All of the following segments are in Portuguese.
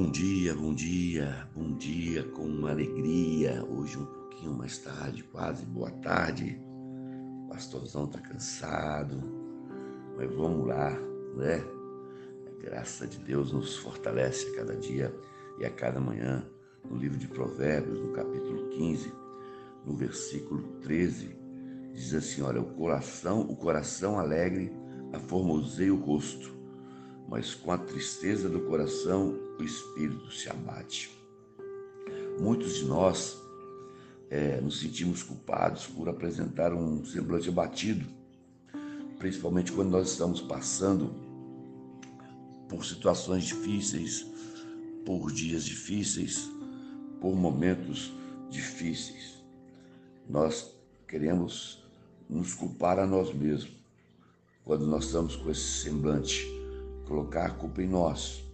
Bom dia, bom dia, bom dia com alegria. Hoje um pouquinho mais tarde, quase boa tarde. O pastorzão tá cansado, mas vamos lá, né? A graça de Deus nos fortalece a cada dia e a cada manhã. No livro de Provérbios, no capítulo 15, no versículo 13, diz assim: Olha, o coração, o coração alegre aformoseia o rosto mas com a tristeza do coração o espírito se abate. Muitos de nós é, nos sentimos culpados por apresentar um semblante abatido, principalmente quando nós estamos passando por situações difíceis, por dias difíceis, por momentos difíceis. Nós queremos nos culpar a nós mesmos quando nós estamos com esse semblante colocar a culpa em nós,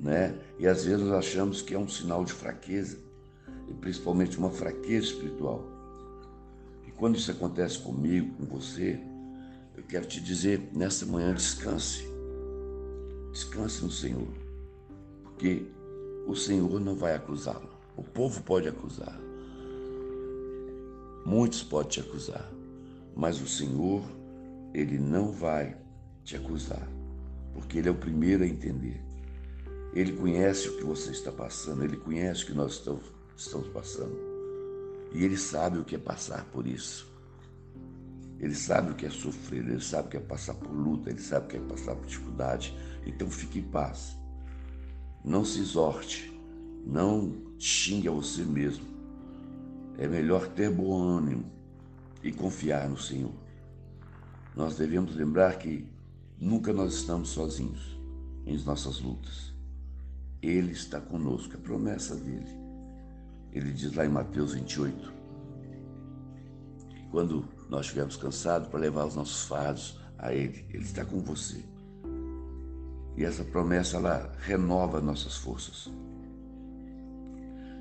né? E às vezes nós achamos que é um sinal de fraqueza, e principalmente uma fraqueza espiritual. E quando isso acontece comigo, com você, eu quero te dizer, nessa manhã descanse. Descanse no Senhor. Porque o Senhor não vai acusá-lo. O povo pode acusar. Muitos podem te acusar. Mas o Senhor, Ele não vai te acusar porque Ele é o primeiro a entender. Ele conhece o que você está passando, Ele conhece o que nós estamos, passando. E Ele sabe o que é passar por isso. Ele sabe o que é sofrer, Ele sabe o que é passar por luta, Ele sabe o que é passar por dificuldade. Então fique em paz. Não se exorte, não xingue a você mesmo. É melhor ter bom ânimo e confiar no Senhor. Nós devemos lembrar que Nunca nós estamos sozinhos em nossas lutas. Ele está conosco, a promessa dele. Ele diz lá em Mateus 28, que quando nós estivermos cansados para levar os nossos fardos a Ele, Ele está com você. E essa promessa, ela renova nossas forças.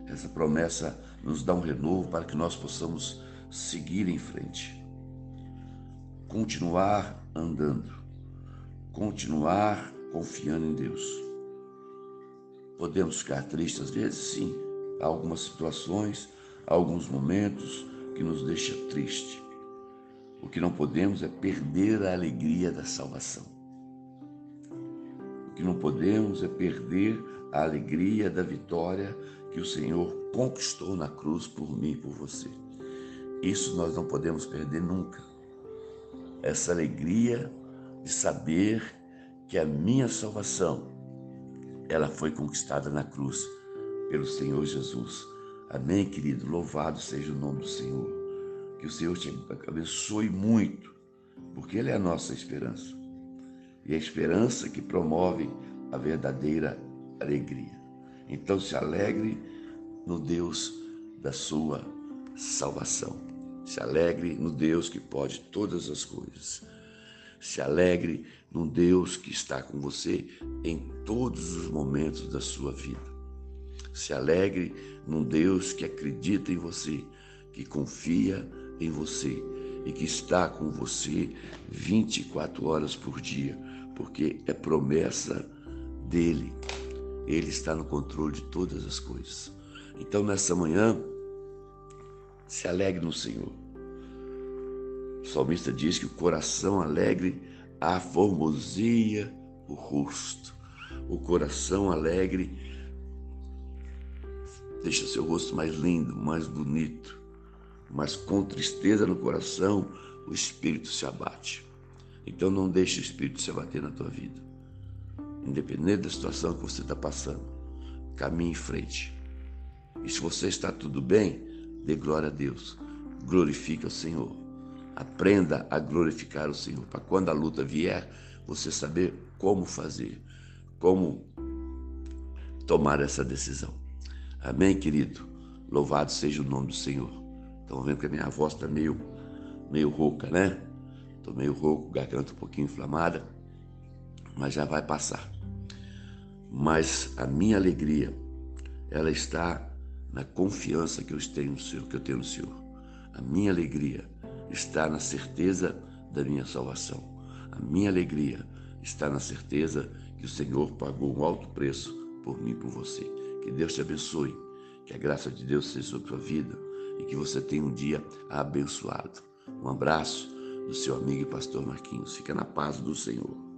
Essa promessa nos dá um renovo para que nós possamos seguir em frente. Continuar andando continuar confiando em Deus. Podemos ficar tristes às vezes, sim. Há algumas situações, há alguns momentos que nos deixa triste. O que não podemos é perder a alegria da salvação. O que não podemos é perder a alegria da vitória que o Senhor conquistou na cruz por mim e por você. Isso nós não podemos perder nunca. Essa alegria de saber que a minha salvação ela foi conquistada na cruz pelo Senhor Jesus. Amém, querido? Louvado seja o nome do Senhor. Que o Senhor te abençoe muito, porque Ele é a nossa esperança. E a esperança que promove a verdadeira alegria. Então se alegre no Deus da sua salvação. Se alegre no Deus que pode todas as coisas. Se alegre num Deus que está com você em todos os momentos da sua vida. Se alegre num Deus que acredita em você, que confia em você e que está com você 24 horas por dia, porque é promessa dele. Ele está no controle de todas as coisas. Então, nessa manhã, se alegre no Senhor. Salmista diz que o coração alegre aformoseia o rosto. O coração alegre deixa seu rosto mais lindo, mais bonito. Mas com tristeza no coração, o espírito se abate. Então não deixe o espírito se abater na tua vida. Independente da situação que você está passando, caminhe em frente. E se você está tudo bem, dê glória a Deus. Glorifique o Senhor. Aprenda a glorificar o Senhor, para quando a luta vier, você saber como fazer, como tomar essa decisão. Amém, querido? Louvado seja o nome do Senhor. Estão vendo que a minha voz está meio, meio rouca, né? Estou meio rouco, garganta um pouquinho inflamada, mas já vai passar. Mas a minha alegria, ela está na confiança que eu tenho no Senhor, que eu tenho no Senhor. A minha alegria está na certeza da minha salvação. A minha alegria está na certeza que o Senhor pagou um alto preço por mim e por você. Que Deus te abençoe, que a graça de Deus seja sobre a sua vida e que você tenha um dia abençoado. Um abraço do seu amigo e pastor Marquinhos. Fica na paz do Senhor.